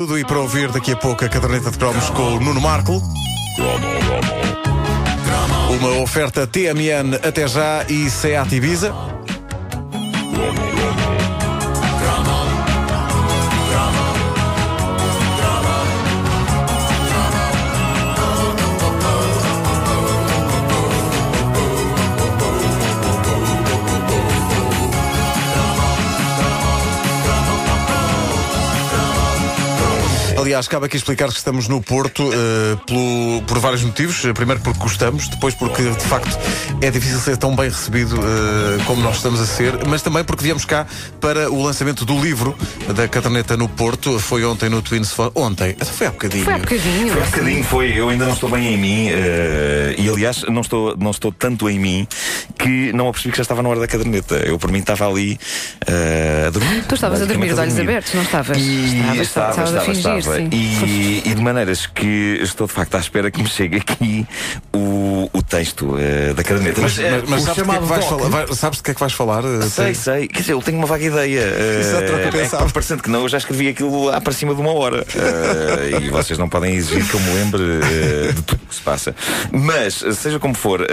Tudo e para ouvir daqui a pouco a caderneta de cromos com o Nuno Marco. Uma oferta TMN até já e Seat Ibiza. Aliás, cabe aqui explicar que estamos no Porto eh, pelo- por vários motivos. Primeiro porque gostamos, depois porque de facto é difícil ser tão bem recebido eh, como nós estamos a ser, mas também porque viemos cá para o lançamento do livro da caderneta no Porto. Foi ontem no Twins. Ontem? Foi há bocadinho. Foi há bocadinho. Um bocadinho foi, eu ainda não estou bem em mim eh, e aliás não estou, não estou tanto em mim que não apercebi que já estava na hora da caderneta. Eu por mim estava ali eh, a dormir. Tu estavas a dormir de olhos abertos, não estavas? E Estavas, estava, estavas a estava, fingir, estava. E, e de maneiras que estou de facto à espera que me chegue aqui o, o texto eh, da caderneta. Mas, mas, mas o sabes, de que é que chamado vais falar? Vai- sabes de que é que vais falar? eh, Sei, tem- sei. Quer dizer, eu tenho uma vaga ideia. Exato, eu é que, parecendo que não, eu já escrevi aquilo lá para cima de uma hora. Eh, e vocês não podem exigir que eu me lembre de tudo o que se passa. Mas, seja como for,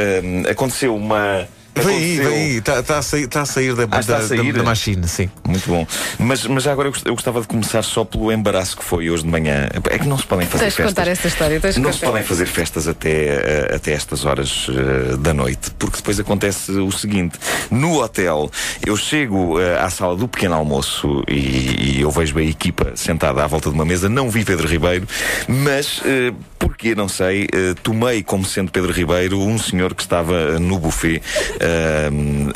aconteceu uma. Vem aí, vem aí. Está tá a sair, tá a sair da, Ah, está da, a sair? da, da machine, sim. Muito bom. Mas, mas já agora eu gost- eu gostava de começar só pelo embaraço que foi hoje de manhã. É que não se podem fazer Tens festas. contar esta história. Tens Não se podem fazer festas até, eh, até estas horas eh, da noite, porque depois acontece o seguinte: no hotel, eu chego eh, à sala do pequeno almoço e, e eu vejo a equipa sentada à volta de uma mesa. Não vi Pedro Ribeiro, mas porque não sei, tomei como sendo Pedro Ribeiro um senhor que estava no buffet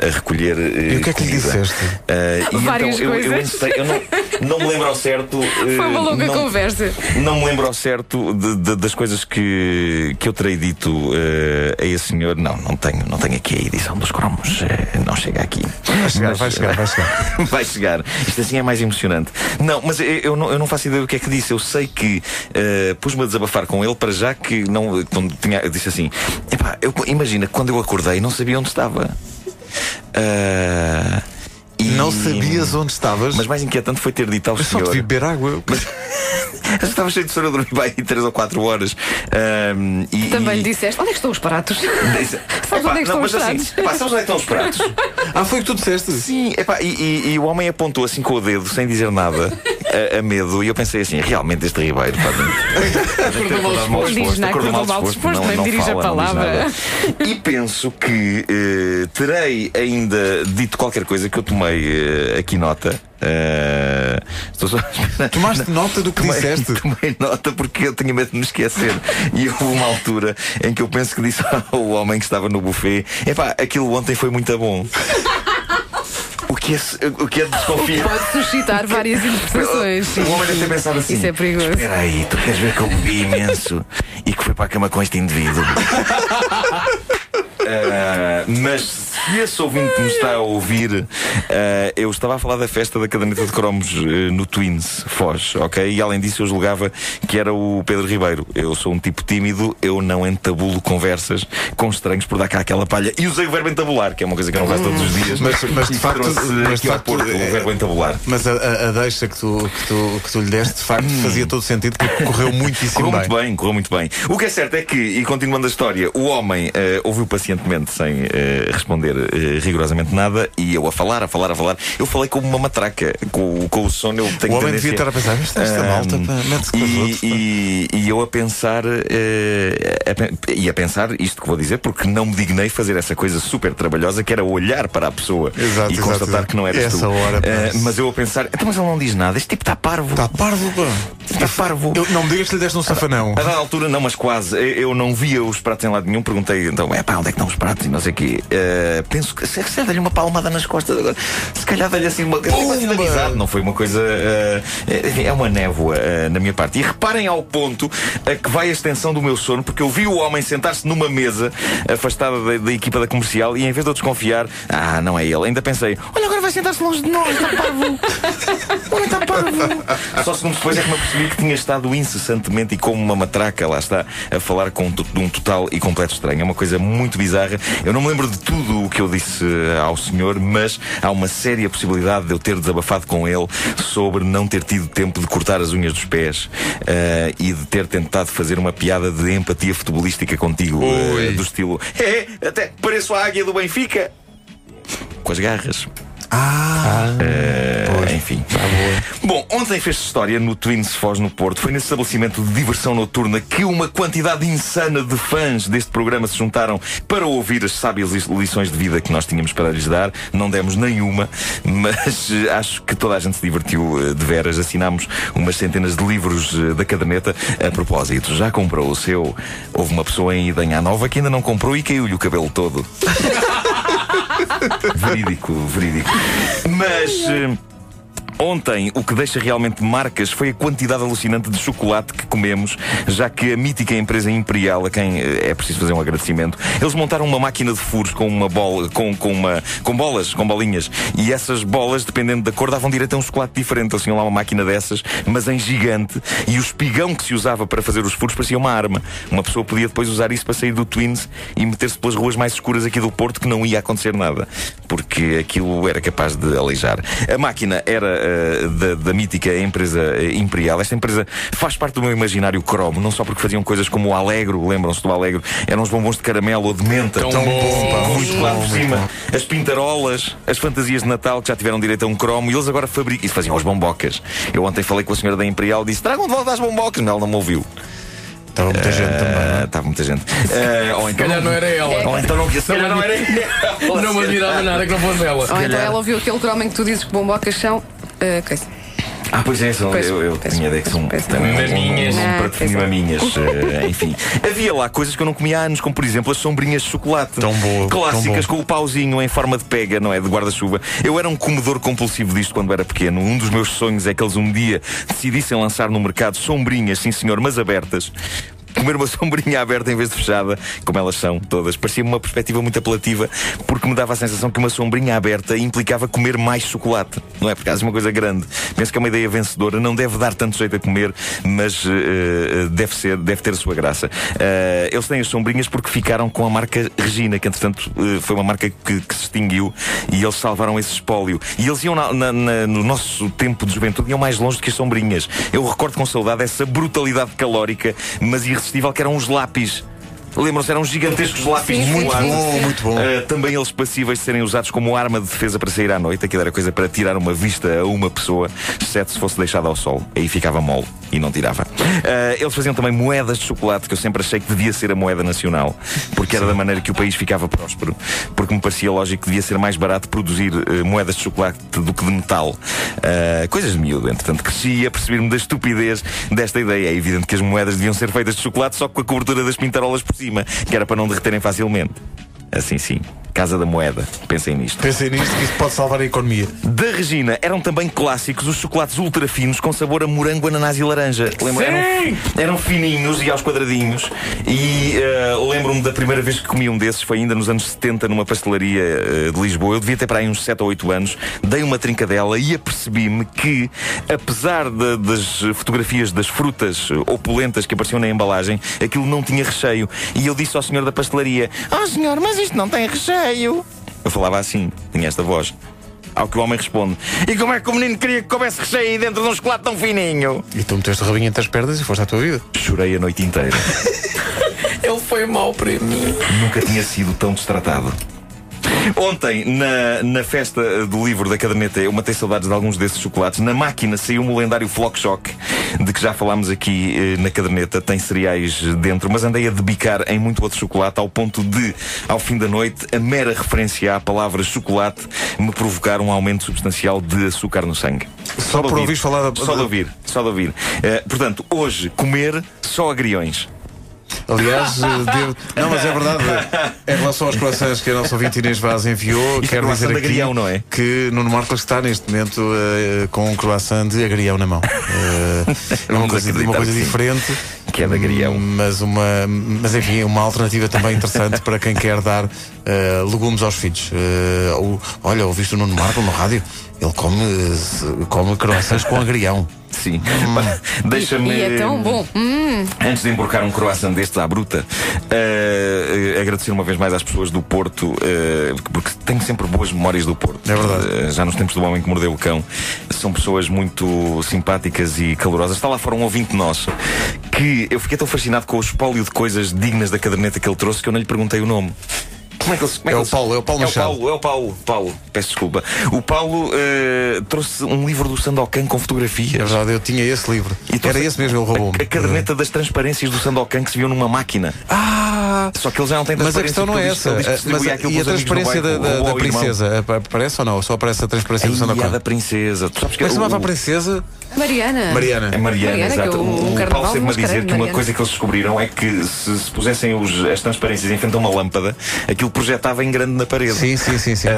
a recolher. eh, E o que é que lhe disseste? Eh, e Várias então eu, eu, coisas. encetei- eu não, não me lembro ao certo. eh, Foi uma longa não- conversa. não me lembro ao certo de- de- das coisas que, que eu terei dito eh, a esse senhor. Não, não tenho, não tenho aqui a edição dos cromos. eh, não chega aqui. Vai chegar, Mas, vai chegar, vai chegar. vai chegar. Isto assim é mais emocionante. Não, mas eu, eu não, eu não faço ideia do que é que disse. Eu sei que eh, pus-me a desabafar com ele para já que não. Quando tinha, eu disse assim: Epá, eu, imagina, quando eu acordei não sabia onde estava. Ah, e- Não sabias onde estavas? Mas mais inquietante foi ter dito ao Eu só te senhor. vi beber água. Eu estava cheio de sono, eu dormi bem 3 ou 4 horas. Ahm, e, Também lhe e- disseste: onde é que estão os pratos? Disse- Sabes onde é que estão não, os mas pratos? assim, epá, sabes onde é que estão os pratos? Ah, foi o que tu disseste? Sim, epá, e, e- e o homem apontou assim com o dedo, sem dizer nada, a, a medo, e eu pensei assim: realmente este Ribeiro. pá, acordou Não diz nada, acordou mal disposto, nem dirige a palavra. E penso que eh, terei ainda dito qualquer coisa que eu tomei eh, aqui nota. Eh, estou só a esperar. Tomaste nota do que Tomei, disseste? tomei nota porque eu tinha medo de me esquecer. E houve uma altura em que eu penso que disse ao homem que estava no buffet: Epá, aquilo ontem foi muito bom. Que é, o que é de desconfiar? Pode suscitar várias interpretações. O homem ter pensado assim: Isso é perigoso. Espera aí, tu queres ver que eu bebi imenso e que fui para a cama com este indivíduo? Ah, mas se esse ouvinte me está a ouvir, ah, eu estava a falar da festa da caderneta de cromos eh, no Twins, Foz, ok? E além disso eu julgava que era o Pedro Ribeiro. Eu sou um tipo tímido, eu não entabulo conversas com estranhos por dar cá aquela palha. E usei o verbo entabular, que é uma coisa que eu não faço todos os dias. Mas- mas de facto- mas de facto, Porto é- o verbo entabular. Mas a, a- a deixa que tu, que, tu, que tu lhe deste, de facto, fazia todo sentido, porque correu muitíssimo Correu bem. muito bem, correu muito bem. O que é certo é que, e continuando a história, o homem eh, ouviu pacientemente sem eh, responder eh, rigorosamente nada e eu a falar, a falar, a falar. Eu falei como uma matraca, com, com o sono eu tenho O homem devia estar a pensar, "Mas esta Ahm, malta, mete-se com e, outros, pá." e, e eu a pensar, eh, a e a pensar isto que vou dizer, porque não me dignei fazer essa coisa super trabalhosa que era olhar para a pessoa Exato, e exato, constatar exato. que não eras Essa tu. hora, pá. Eh, mas eu a pensar, então, mas ele não diz nada, este tipo está parvo. Está parvo, pá. Está parvo. Eu- não me digas que lhe deste um safanão. A dada altura, não, mas quase. Eu eu não via os pratos em lado nenhum. Perguntei, então, é pá, onde é que estão os pratos? E não sei o quê. Eh, penso que se, se dá-lhe uma palmada nas costas agora. Se calhar dá-lhe assim uma, finalizado. Não foi uma coisa. eh, é- é uma névoa eh, na minha parte. E reparem ao ponto a que vai a extensão do meu sono, porque eu vi o homem sentar-se numa mesa afastada da, da equipa da comercial e em vez de eu desconfiar, ah, não é ele, ainda pensei, olha, agora vai vai sentar-se longe de nós, está parvo. O homem está parvo. Só segundos depois é que me apercebi que tinha estado incessantemente e como uma matraca, lá está, a falar com um total e completo estranho. É uma coisa muito bizarra. Eu não me lembro de tudo o que eu disse eh, ao senhor, mas há uma séria possibilidade de eu ter desabafado com ele sobre não ter tido tempo de cortar as unhas dos pés uh, e de ter tentado fazer uma piada de empatia futebolística contigo, uh, do estilo é, até pareço a águia do Benfica com as garras. Ah, uh, enfim. Tá Bom, ontem fez história no Twins Foz no Porto. Foi nesse estabelecimento de diversão noturna que uma quantidade insana de fãs deste programa se juntaram para ouvir as sábias lições de vida que nós tínhamos para lhes dar. Não demos nenhuma, mas uh, acho que toda a gente se divertiu uh, de veras. Assinámos umas centenas de livros da caderneta. A propósito, já comprou o seu? Houve uma pessoa em Idanha Nova que ainda não comprou e caiu-lhe o cabelo todo. verídico, verídico. Mas. Ontem, o que deixa realmente marcas foi a quantidade alucinante de chocolate que comemos, já que a mítica empresa Imperial, a quem eh, é preciso fazer um agradecimento, eles montaram uma máquina de furos com uma bola, com, com, uma, com bolas, com bolinhas, e essas bolas, dependendo da cor, davam direito a um chocolate diferente. Eles tinham lá uma máquina dessas, mas em gigante, e o espigão que se usava para fazer os furos parecia uma arma. Uma pessoa podia depois usar isso para sair do Twins e meter-se pelas ruas mais escuras aqui do Porto, que não ia acontecer nada, porque aquilo era capaz de aleijar. A máquina era eh, da, da, mítica empresa eh, Imperial. Esta empresa faz parte do meu imaginário cromo, não só porque faziam coisas como o Alegro, lembram-se do Alegro? Eram os bombons de caramelo ou de menta. Tão, tão bom, muito claro por cima. As pintarolas, as fantasias de Natal que já tiveram direito a um cromo e eles agora fabricam. Isso faziam as bombocas. Eu ontem falei com a senhora da Imperial e disse: tragam de volta as bombocas. Não, ela não me ouviu. Estava muita gente também. É? Estava muita gente. Uh, ou então, calhar não era ela. Ou então não, se calhar não era ela. Não me admirava nada que não fosse ela. Ou então ela ouviu aquele cromo em que tu dizes que bombocas são Uh, ah, pois é, são, eu, eu tinha ideia que são também maminhas. Um, um, um, para definir maminhas. Uh, enfim, havia lá coisas que eu não comia há anos, como por exemplo as sombrinhas de chocolate. Tão boa. Clássicas, tão com o pauzinho em forma de pega, não é? De guarda-chuva. Eu era um comedor compulsivo disto quando era pequeno. Um dos meus sonhos é que eles um dia decidissem lançar no mercado sombrinhas, sim senhor, mas abertas comer uma sombrinha aberta em vez de fechada, como elas são todas. Parecia-me uma perspectiva muito apelativa, porque me dava a sensação que uma sombrinha aberta implicava comer mais chocolate. Não é por de uma coisa grande. Penso que é uma ideia vencedora, não deve dar tanto jeito a comer, mas uh, deve, ser, deve ter a sua graça. Uh, eles têm as sombrinhas porque ficaram com a marca Regina, que entretanto uh, foi uma marca que, que, se extinguiu e eles salvaram esse espólio. E eles iam na, na, na, no nosso tempo de juventude, iam mais longe do que as sombrinhas. Eu recordo com saudade essa brutalidade calórica, mas irresistível que eram os lápis Lembram-se, eram gigantescos lápis sim, muito sim, bom, sim. muito bom. Uh, também eles passíveis de serem usados como arma de defesa para sair à noite. Aquilo era coisa para tirar uma vista a uma pessoa, exceto se fosse deixada ao sol. Aí ficava mole e não tirava. Uh, eles faziam também moedas de chocolate, que eu sempre achei que devia ser a moeda nacional, porque era da maneira que o país ficava próspero. Porque me parecia lógico que devia ser mais barato produzir uh, moedas de chocolate do que de metal. coisas de miúdo, entretanto, cresci a perceber-me da estupidez desta ideia. É evidente que as moedas deviam ser feitas de chocolate só com a cobertura das pintarolas por cima, que era para não derreterem facilmente. Assim sim. Casa da Moeda. Pensem nisto. Pensem nisto que isso pode salvar a economia. Da Regina eram também clássicos os chocolates ultra finos com sabor a morango, ananás e laranja. Lembra? Eram, eram fininhos e aos quadradinhos. E uh, lembro-me da primeira vez que comi um desses, foi ainda nos anos 70 numa pastelaria uh, de Lisboa. Eu devia ter para aí uns 7 ou 8 anos. Dei uma trincadela e apercebi-me que, apesar de, das fotografias das frutas opulentas que apareciam na embalagem, aquilo não tinha recheio. E eu disse ao senhor da pastelaria: Oh senhor, mas isto não tem recheio. Eu falava assim, tinha esta voz. Ao que o homem responde: E como é que o menino queria que coubesse recheio aí dentro de um chocolate tão fininho? E tu meteste o rabinho entre as pernas e foste à tua vida. Chorei a noite inteira. Ele foi mau para mim. Nunca tinha sido tão destratado. Ontem, na, na festa do livro da caderneta, eu matei saudades de alguns desses chocolates. Na máquina saiu-me o lendário Flock Shock, de que já falámos aqui eh, na caderneta. Tem cereais dentro, mas andei a debicar em muito outro chocolate, ao ponto de, ao fim da noite, a mera referência à palavra chocolate me provocar um aumento substancial de açúcar no sangue. Só, só por ouvir falar da... Só de ouvir, só de ouvir. Uh, portanto, hoje, comer só agriões. Aliás, eh, devo... não, mas é verdade. Em relação aos croissants que a nossa ouvinte Inês Vaz enviou, Isto quero é dizer aqui agrião, não é? que Nuno Marcos está neste momento uh, com um croissant de agrião na mão. Uh, é uma coisa, uma coisa diferente. Que é de agrião. Mas, uma, mas enfim, uma alternativa também interessante para quem quer dar uh, legumes aos filhos. Uh, olha, ouviste o Nuno Marco no rádio? Ele come, uh, come croissants com agrião. Sim. Deixa-me. E é tão bom. Hum, Antes de emborcar um croissant destes à bruta, eh, eh, agradecer uma vez mais às pessoas do Porto, eh, porque tenho sempre boas memórias do Porto. É verdade. Já nos tempos do homem que mordeu o cão. São pessoas muito simpáticas e calorosas. Está lá fora um ouvinte nosso que eu fiquei tão fascinado com o espólio de coisas dignas da caderneta que ele trouxe que eu não lhe perguntei o nome. Como é que ele, como É que o ele- Paulo, é o Paulo É o Machado. Paulo, é o Paulo, Paulo, peço desculpa. O Paulo eh, trouxe um livro do Sandokan com fotografias. É verdade, eu tinha esse livro. E Era esse mesmo, ele roubou-me. A, a caderneta das transparências do Sandokan que se viu numa máquina. Ah! Só que ele já não tem Mas a questão não é essa. que Mas, e a transparência da, da- da princesa? Apa- Aparece ou não? Só aparece a transparência do Ai, Sandokan? a da princesa. Tu sabes que é se chamava a princesa? Mariana. Mariana. É Mariana, Mariana, que exato. é o- O, o carnaval Paulo sempre-me a dizer que uma Mariana. coisa que eles descobriram é que se, se pusessem os- as transparências em frente a uma lâmpada, aquilo projetava em grande na parede. Sim, sim, sim, sim.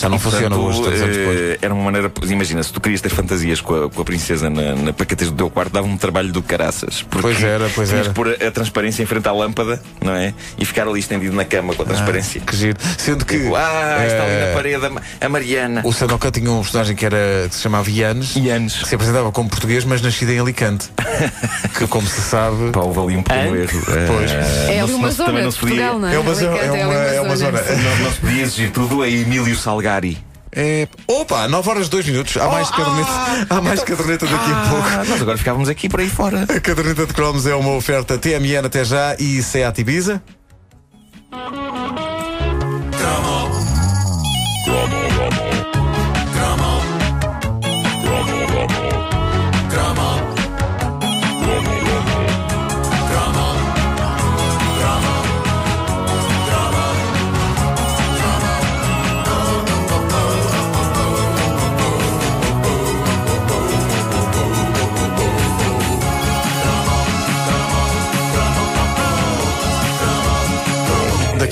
Já não e, funciona portanto, hoje, anos depois. eh, Era uma maneira. Imagina, se tu querias ter fantasias com a, com a princesa na, na pacatez do teu quarto, dava um trabalho do caraças. Porque Pois era, pois tinhas era. de pôr a, a transparência em frente à lâmpada, não é? E ficar ali estendido na cama com a transparência. Que giro. Sendo que. Tipo, ah, está ali eh, na parede a Ma- a Mariana. O Sandokan tinha um personagem que, era, que se chamava Yanes, Yanes. que se apresentava como português, mas nascido em Alicante. que, como se sabe. Pá, houve ali um pequeno erro. Pois. Eh, É ali uma zona também não se podia, Portugal, não é? É uma zona- é uma- zona. não, se podia exigir tudo a Emílio Salgari. É... Opa, 9 horas 2 minutos. Há mais caderneta. Há mais caderneta daqui a pouco. Ah, nós agora ficávamos aqui por aí fora. A caderneta de cromos é uma oferta TMN até já e Seat Ibiza.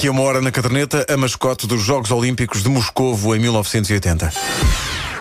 Daqui a uma hora na caderneta, a mascote dos Jogos Olímpicos de Moscovo em 1980.